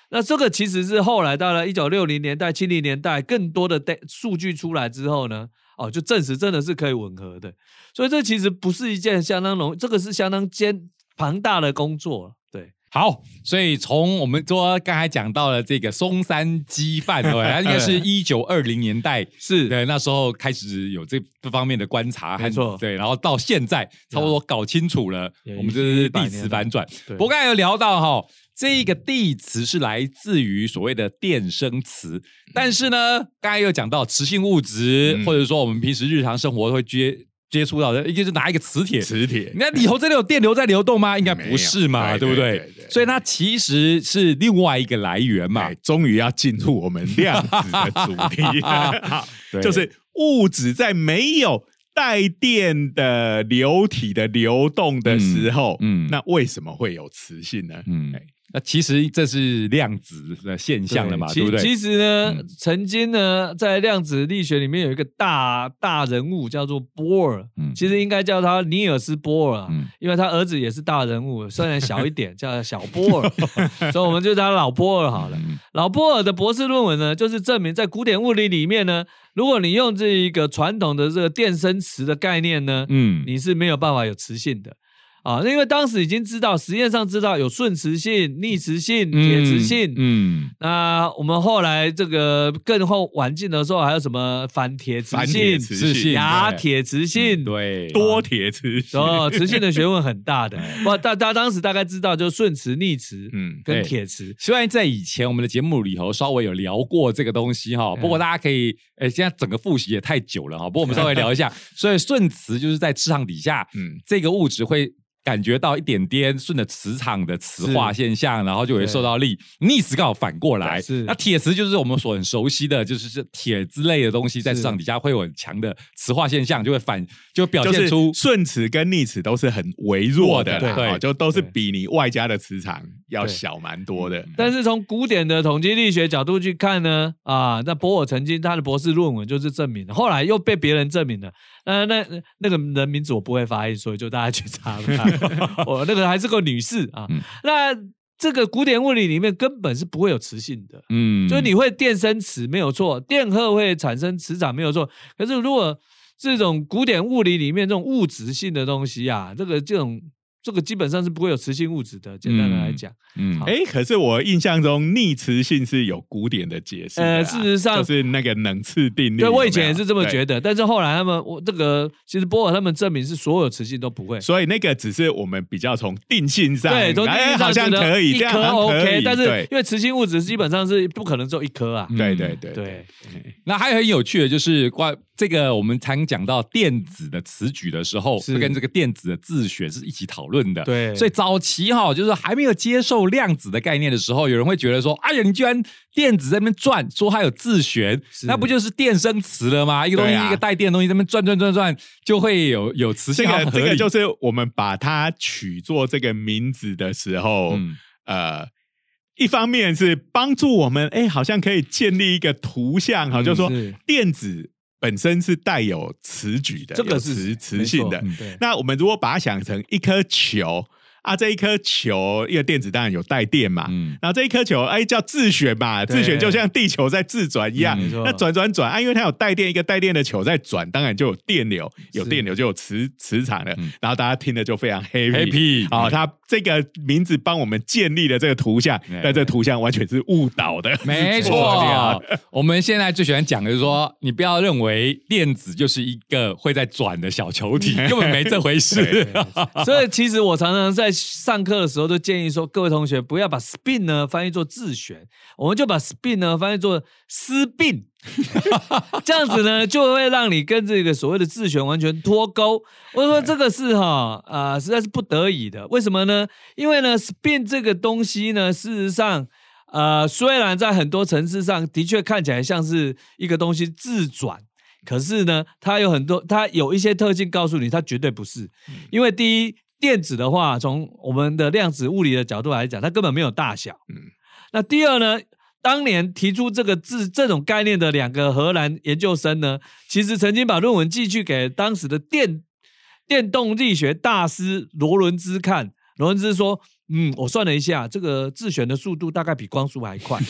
那这个其实是后来到了一九六零年代、七零年代，更多的数据出来之后呢。哦，就证实真的是可以吻合的，所以这其实不是一件相当容，这个是相当艰庞大的工作。对，好，所以从我们说刚才讲到了这个松山鸡饭，对，它应该是 (laughs) 一九二零年代 (laughs) 是对那时候开始有这这方面的观察，没错，对，然后到现在差不多搞清楚了，我们这是地磁反转。不过刚才有聊到哈。这个地磁是来自于所谓的电生磁，但是呢，刚才又讲到磁性物质，或者说我们平时日常生活会接接触到的，一个是拿一个磁铁，磁铁，你看里头真的有电流在流动吗？应该不是嘛，对不对？所以它其实是另外一个来源嘛。终于要进入我们量子的主题，(laughs) (laughs) 就是物质在没有带电的流体的流动的时候，嗯，那为什么会有磁性呢？嗯。那其实这是量子的现象了嘛，对不对？其实呢，曾经呢，在量子力学里面有一个大大人物叫做波尔，其实应该叫他尼尔斯波尔，因为他儿子也是大人物，虽然小一点，(laughs) 叫小波尔，(laughs) 所以我们就叫他老波尔好了。老波尔的博士论文呢，就是证明在古典物理里面呢，如果你用这一个传统的这个电生磁的概念呢，嗯，你是没有办法有磁性的。啊，因为当时已经知道，实验上知道有顺磁性、逆磁性、铁磁性。嗯，那我们后来这个更后晚近的时候，还有什么反铁磁性、磁性亚铁磁性？对，多铁磁性。哦，磁性的学问很大的。(laughs) 哇，大家当时大概知道，就顺磁、逆磁，嗯，跟铁磁。虽然在以前我们的节目里头稍微有聊过这个东西哈，不过大家可以，呃，现在整个复习也太久了哈。不过我们稍微聊一下，所以顺磁就是在磁场底下，嗯，这个物质会。感觉到一点点顺着磁场的磁化现象，然后就会受到力。逆磁刚好反过来，是。那铁磁就是我们所很熟悉的，就是是铁之类的东西在磁场底下会有很强的磁化现象，就会反就表现出顺磁跟逆磁都是很微弱的，对，就都是比你外加的磁场要小蛮多的。但是从古典的统计力学角度去看呢，啊，那博尔曾经他的博士论文就是证明了，后来又被别人证明了。呃，那那个人名字我不会发音，所以就大家去查了。我那个还是个女士啊。那这个古典物理里面根本是不会有磁性的，嗯，就是你会电生磁没有错，电荷会产生磁场没有错。可是如果这种古典物理里面这种物质性的东西啊，这个这种。这个基本上是不会有磁性物质的，简单的来讲，嗯，哎，可是我印象中逆磁性是有古典的解释，呃，事实上就是那个能次定律。对，我以前也是这么？觉得，但是后来他们，我这个其实波尔他们证明是所有磁性都不会，所以那个只是我们比较从定性上，对，从定性上好像可以，一颗 OK，但是因为磁性物质基本上是不可能只有一颗啊，对对对。对。那还有很有趣的就是关这个，我们常讲到电子的词举的时候，是跟这个电子的自旋是一起讨论的，对，所以。早期哈，就是还没有接受量子的概念的时候，有人会觉得说：“哎呀，你居然电子在那边转，说它有自旋，那不就是电生磁了吗？一个东西，一个带电的东西在那边转转转转，就会有有磁性。这个就是我们把它取做这个名字的时候，呃，一方面是帮助我们，哎，好像可以建立一个图像，哈，就是说电子本身是带有磁矩的，这个是磁磁性的。那我们如果把它想成一颗球。啊，这一颗球，一个电子当然有带电嘛。嗯，然后这一颗球，哎，叫自旋嘛，自旋就像地球在自转一样。那转转转啊，因为它有带电，一个带电的球在转，当然就有电流，有电流就有磁磁场了。然后大家听的就非常 happy。啊，它这个名字帮我们建立了这个图像，但这图像完全是误导的。(laughs) 没 (laughs) 错，我们现在最喜欢讲的是说，你不要认为电子就是一个会在转的小球体，(laughs) 根本没这回事。所以其实我常常在。上课的时候都建议说，各位同学不要把 spin 呢翻译做自旋，我们就把 spin 呢翻译做思病，(laughs) 这样子呢就会让你跟这个所谓的自旋完全脱钩。我说这个是哈啊，实在是不得已的。为什么呢？因为呢，spin 这个东西呢，事实上呃，虽然在很多层次上的确看起来像是一个东西自转。可是呢，它有很多，它有一些特性告诉你，它绝对不是。因为第一，电子的话，从我们的量子物理的角度来讲，它根本没有大小。嗯。那第二呢，当年提出这个字这种概念的两个荷兰研究生呢，其实曾经把论文寄去给当时的电电动力学大师罗伦兹看，罗伦兹说。嗯，我算了一下，这个自旋的速度大概比光速还快。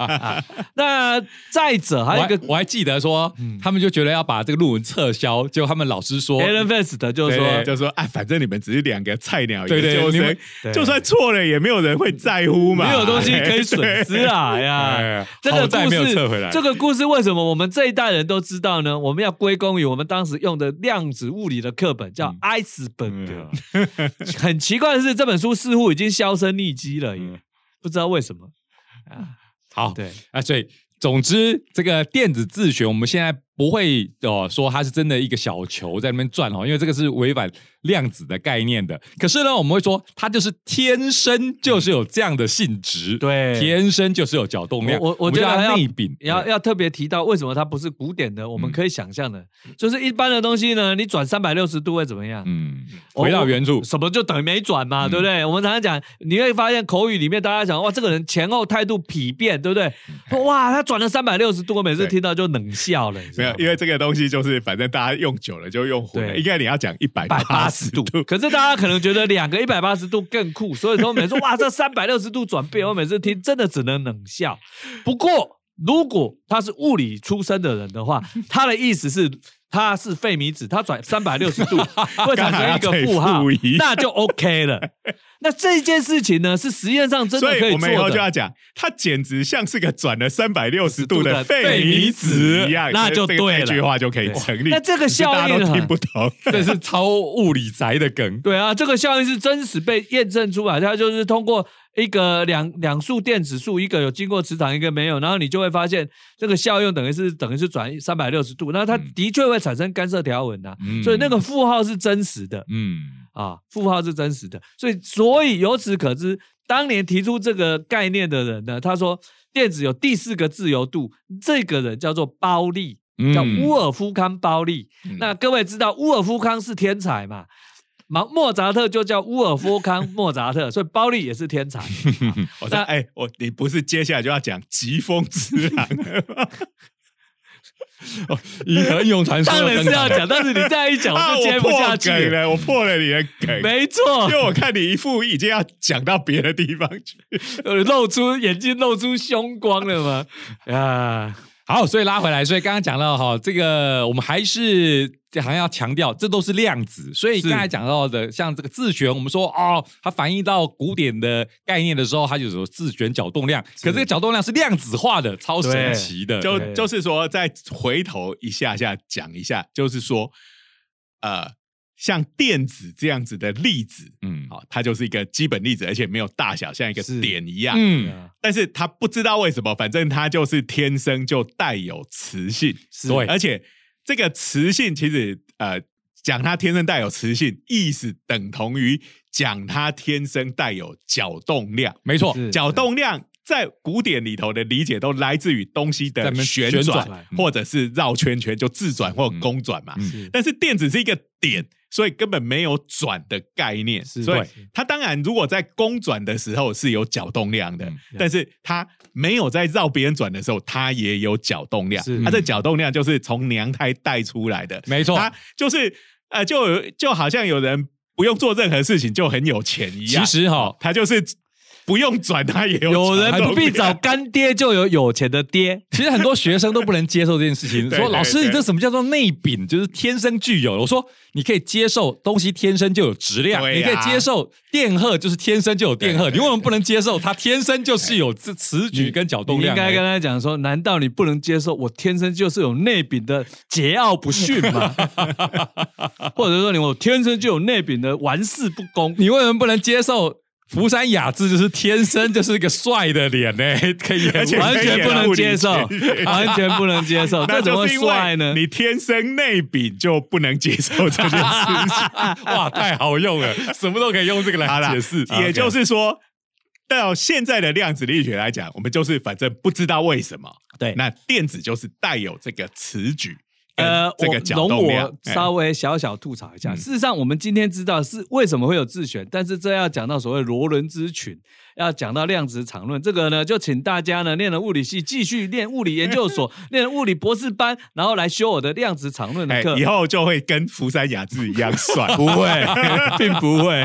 (laughs) 那再者还有一个，我还记得说，他们就觉得要把这个论文撤销，结果他们老师说，Alan Fest 的就说，就说，哎，反正你们只是两个菜鸟研究生，就算错了也没有人会在乎嘛，没有东西可以损失啊 (laughs) 呀。这个故事，这个故事为什么我们这一代人都知道呢？我们要归功于我们当时用的量子物理的课本，叫 Iceberg。很奇怪的是，这本书似乎。已经销声匿迹了，不知道为什么啊。好，对啊，所以总之，这个电子自学，我们现在。不会哦，说它是真的一个小球在那边转哦，因为这个是违反量子的概念的。可是呢，我们会说它就是天生就是有这样的性质，对，天生就是有角动量。我我觉得要内禀，要要特别提到为什么它不是古典的，我们可以想象的，就是一般的东西呢，你转三百六十度会怎么样？嗯，回到原处，什么就等于没转嘛，对不对？我们常常讲，你会发现口语里面大家讲哇，这个人前后态度疲变，对不对？哇，他转了三百六十度，我每次听到就冷笑了。没有因为这个东西就是，反正大家用久了就用混了。应该你要讲一百八十度，(laughs) 可是大家可能觉得两个一百八十度更酷，所以说每次 (laughs) 哇，这三百六十度转变，我每次听真的只能冷笑。不过，如果他是物理出身的人的话，他的意思是。它是费米子，它转三百六十度 (laughs) 会产生一个负号，那就 OK 了。(laughs) 那这件事情呢，是实验上真的可以做的。我们以后就要讲，它简直像是个转了三百六十度的费米子一样，那就对了。这句话就可以成立。那这个效应听不懂，(laughs) 这是超物理宅的梗。对啊，这个效应是真实被验证出来，它就是通过。一个两两束电子束，一个有经过磁场，一个没有，然后你就会发现这个效用等于是等于是转三百六十度，那它的确会产生干涉条纹的，所以那个负号是真实的，嗯。啊，负号是真实的，所以所以由此可知，当年提出这个概念的人呢，他说电子有第四个自由度，这个人叫做包利，叫乌尔夫康包利。那各位知道乌尔夫康是天才嘛？莫莫扎特就叫乌尔夫康莫扎特，所以包利也是天才。(laughs) 我说，哎，我你不是接下来就要讲疾风之狼？(laughs) 以恒勇传说当然是要讲，但是你再一讲，我就接不下去了。我破了你的梗，没错，因为我看你一副已经要讲到别的地方去，露出眼睛，露出凶光了吗？啊！好，所以拉回来，所以刚刚讲到哈，这个我们还是好像要强调，这都是量子。所以刚才讲到的，像这个自旋，我们说哦，它反映到古典的概念的时候，它就有自旋角动量。可这个角动量是量子化的，超神奇的。就就是说，再回头一下下讲一下，就是说，呃。像电子这样子的粒子，嗯，好，它就是一个基本粒子，而且没有大小，像一个点一样，嗯，但是它不知道为什么，反正它就是天生就带有磁性，对，而且这个磁性其实，呃，讲它天生带有磁性，意思等同于讲它天生带有角动量，没错，角动量在古典里头的理解都来自于东西的旋转或者是绕圈圈，就自转或公转嘛，但是电子是一个点。所以根本没有转的概念，所以它当然如果在公转的时候是有角动量的，但是它没有在绕别人转的时候，它也有角动量。它的角动量就是从娘胎带出来的，没错，它就是呃，就就好像有人不用做任何事情就很有钱一样。其实哈，它就是。不用转，他也有。有人不必找干爹，就有有钱的爹。其实很多学生都不能接受这件事情，(laughs) 说老师，你这什么叫做内禀？就是天生具有。我说你可以接受东西天生就有质量，你可以接受电荷就是天生就有电荷。你为什么不能接受它天生就是有这磁矩跟角动量？应该跟他讲说，难道你不能接受我天生就是有内禀的桀骜不驯吗？(laughs) 或者说你我天生就有内禀的玩世不恭？你为什么不能接受？福山雅治就是天生就是一个帅的脸呢，(laughs) 可以完全不能接受，(laughs) 完全不能接受，(laughs) 这怎么帅呢？你天生内禀就不能接受这件事情，哇，太好用了，什么都可以用这个来解释。也就是说，到现在的量子力学来讲，我们就是反正不知道为什么，对，那电子就是带有这个磁矩。呃，这个角动量，稍微小小吐槽一下。事实上，我们今天知道是为什么会有自选，但是这要讲到所谓罗伦之群。要讲到量子场论，这个呢，就请大家呢，念了物理系继续念物理研究所，(laughs) 念物理博士班，然后来修我的量子场论的课，以后就会跟福山雅治一样帅，(laughs) 不会，(laughs) 并不会。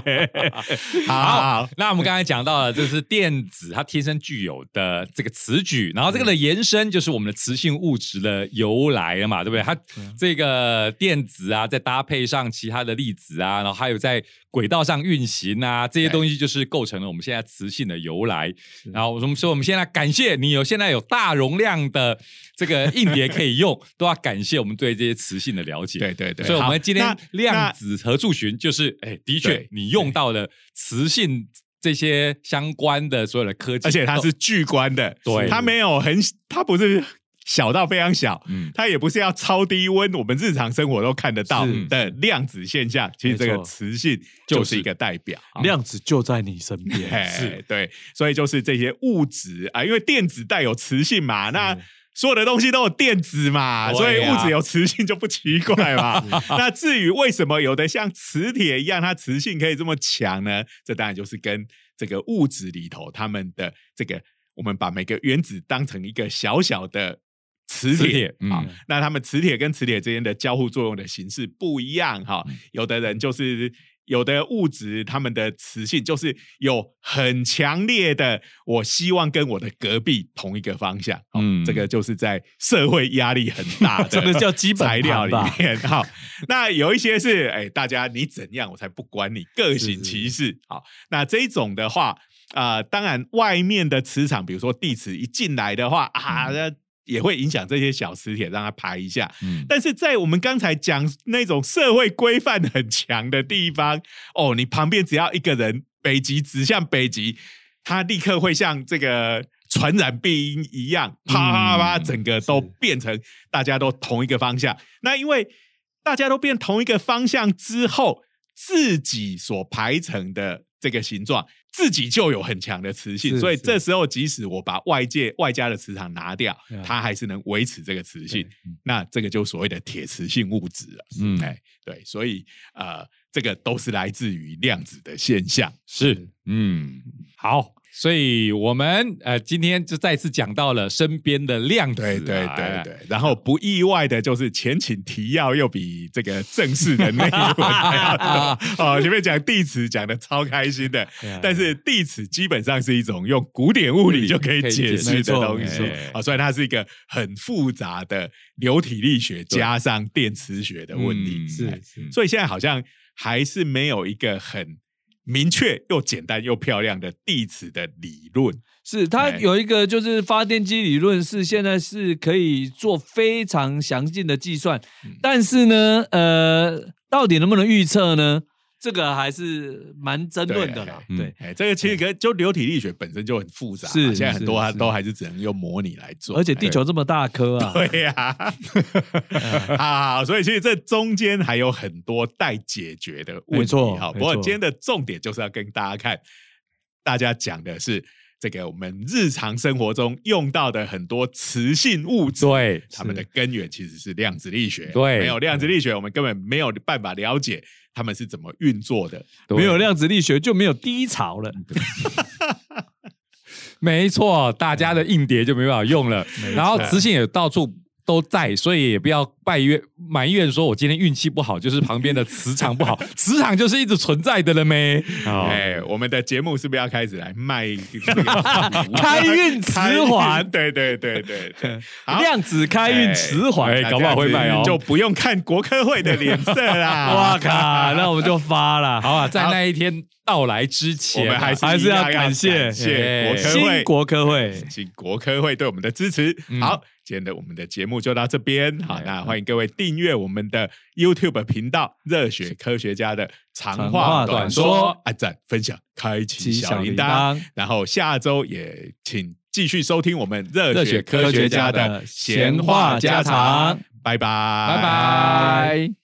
好，那我们刚才讲到了，就是电子它天生具有的这个磁矩，然后这个的延伸就是我们的磁性物质的由来了嘛，对不对？它这个电子啊，再搭配上其他的粒子啊，然后还有在轨道上运行啊，这些东西就是构成了我们现在磁性。的由来，然后我们说，我们现在感谢你有现在有大容量的这个硬碟可以用，都要感谢我们对这些磁性的了解。对对对，所以我们今天量子合助寻就是，哎，的确你用到了磁性这些相关的所有的科技，而且它是巨观的，对，它没有很，它不是。小到非常小，嗯，它也不是要超低温，我们日常生活都看得到的量子现象。其实这个磁性就是一个代表，量子就在你身边。(laughs) 是，对，所以就是这些物质啊，因为电子带有磁性嘛，那所有的东西都有电子嘛，所以物质有磁性就不奇怪嘛。(laughs) 那至于为什么有的像磁铁一样，它磁性可以这么强呢？这当然就是跟这个物质里头它们的这个，我们把每个原子当成一个小小的。磁铁啊，那他们磁铁跟磁铁之间的交互作用的形式不一样哈。有的人就是有的物质，它们的磁性就是有很强烈的，我希望跟我的隔壁同一个方向。嗯，这个就是在社会压力很大的，(laughs) 这个叫基本材料里面。(laughs) 好，那有一些是哎，大家你怎样我才不管你，各行其事。好，那这种的话啊，当然外面的磁场，比如说地磁一进来的话啊。也会影响这些小磁铁，让它排一下。嗯，但是在我们刚才讲那种社会规范很强的地方，哦，你旁边只要一个人北极指向北极，它立刻会像这个传染病一样，啪啪啪，整个都变成大家都同一个方向。那因为大家都变同一个方向之后，自己所排成的这个形状。自己就有很强的磁性，所以这时候即使我把外界外加的磁场拿掉，它还是能维持这个磁性。那这个就所谓的铁磁性物质了。嗯，哎，对，所以呃，这个都是来自于量子的现象。是，嗯，好。所以我们呃今天就再次讲到了身边的量子，对对对对。然后不意外的就是前情提要又比这个正式的内容还要多 (laughs) 哦。前面讲地磁讲的超开心的，但是地磁基本上是一种用古典物理就可以解释的东西啊，所以它是一个很复杂的流体力学加上电磁学的问题。是是。所以现在好像还是没有一个很。明确又简单又漂亮的地址的理论，是它有一个就是发电机理论，是现在是可以做非常详尽的计算，但是呢，呃，到底能不能预测呢？这个还是蛮争论的啦，对，哎，这个其实跟就流体力学本身就很复杂，是现在很多都还是只能用模拟来做，而且地球这么大颗啊，对呀，(laughs) 啊，所以其实这中间还有很多待解决的问题，哈。不过今天的重点就是要跟大家看，大家讲的是这个我们日常生活中用到的很多磁性物质，对，它们的根源其实是量子力学，对，没有量子力学，我们根本没有办法了解。它们是怎么运作的？没有量子力学就没有低潮了。没错，大家的硬碟就没办法用了，然后磁性也到处。都在，所以也不要拜怨埋怨，说我今天运气不好，就是旁边的磁场不好，(laughs) 磁场就是一直存在的了没？哎，我们的节目是不是要开始来卖 (laughs) 开运磁环？对对对对对，量子开运磁环，搞不好会卖哦，就不用看国科会的脸色啦。(laughs) 哇靠，那我们就发了。好啊，在那一天到来之前，我们还是还是要感谢谢国科会，国科会，请国科会对我们的支持。好。今天的我们的节目就到这边，好，那欢迎各位订阅我们的 YouTube 频道“热血科学家”的长话短说，按赞、分享、开启小铃铛，然后下周也请继续收听我们热血科学家的闲话家常，拜拜，拜拜。